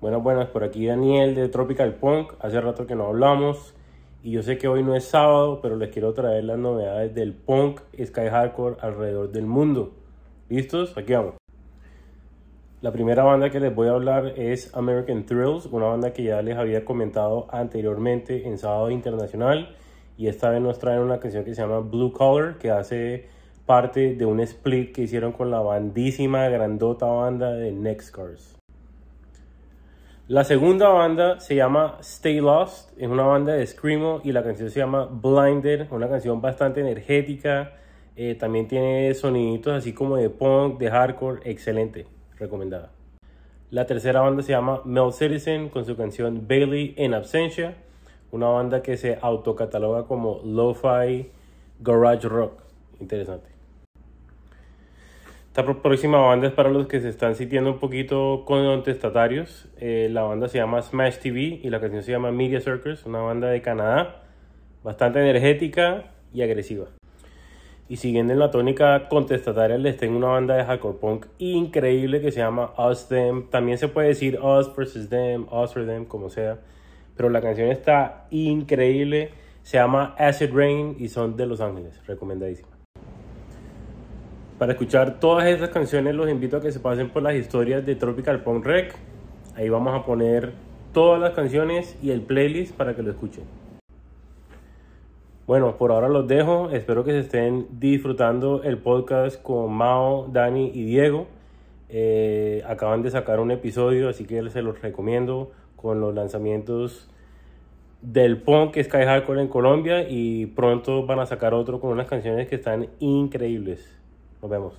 Buenas, buenas, por aquí Daniel de Tropical Punk. Hace rato que no hablamos y yo sé que hoy no es sábado, pero les quiero traer las novedades del punk Sky Hardcore alrededor del mundo. ¿Listos? Aquí vamos. La primera banda que les voy a hablar es American Thrills, una banda que ya les había comentado anteriormente en Sábado Internacional y esta vez nos traen una canción que se llama Blue Collar, que hace parte de un split que hicieron con la bandísima, grandota banda de Next Cars. La segunda banda se llama Stay Lost, es una banda de Screamo y la canción se llama Blinded, una canción bastante energética, eh, también tiene soniditos así como de punk, de hardcore, excelente, recomendada. La tercera banda se llama Mel Citizen con su canción Bailey en Absentia, una banda que se autocataloga como lo-fi garage rock, interesante. Esta próxima banda es para los que se están sintiendo un poquito contestatarios. Eh, la banda se llama Smash TV y la canción se llama Media Circus, una banda de Canadá, bastante energética y agresiva. Y siguiendo en la tónica contestataria, les tengo una banda de hardcore punk increíble que se llama Us Them. También se puede decir Us versus Them, Us or Them, como sea. Pero la canción está increíble. Se llama Acid Rain y son de Los Ángeles. Recomendadísima. Para escuchar todas esas canciones los invito a que se pasen por las historias de Tropical Punk Rec. Ahí vamos a poner todas las canciones y el playlist para que lo escuchen. Bueno, por ahora los dejo. Espero que se estén disfrutando el podcast con Mao, Dani y Diego. Eh, acaban de sacar un episodio, así que se los recomiendo con los lanzamientos del punk Sky Hardcore en Colombia y pronto van a sacar otro con unas canciones que están increíbles. Nos vemos.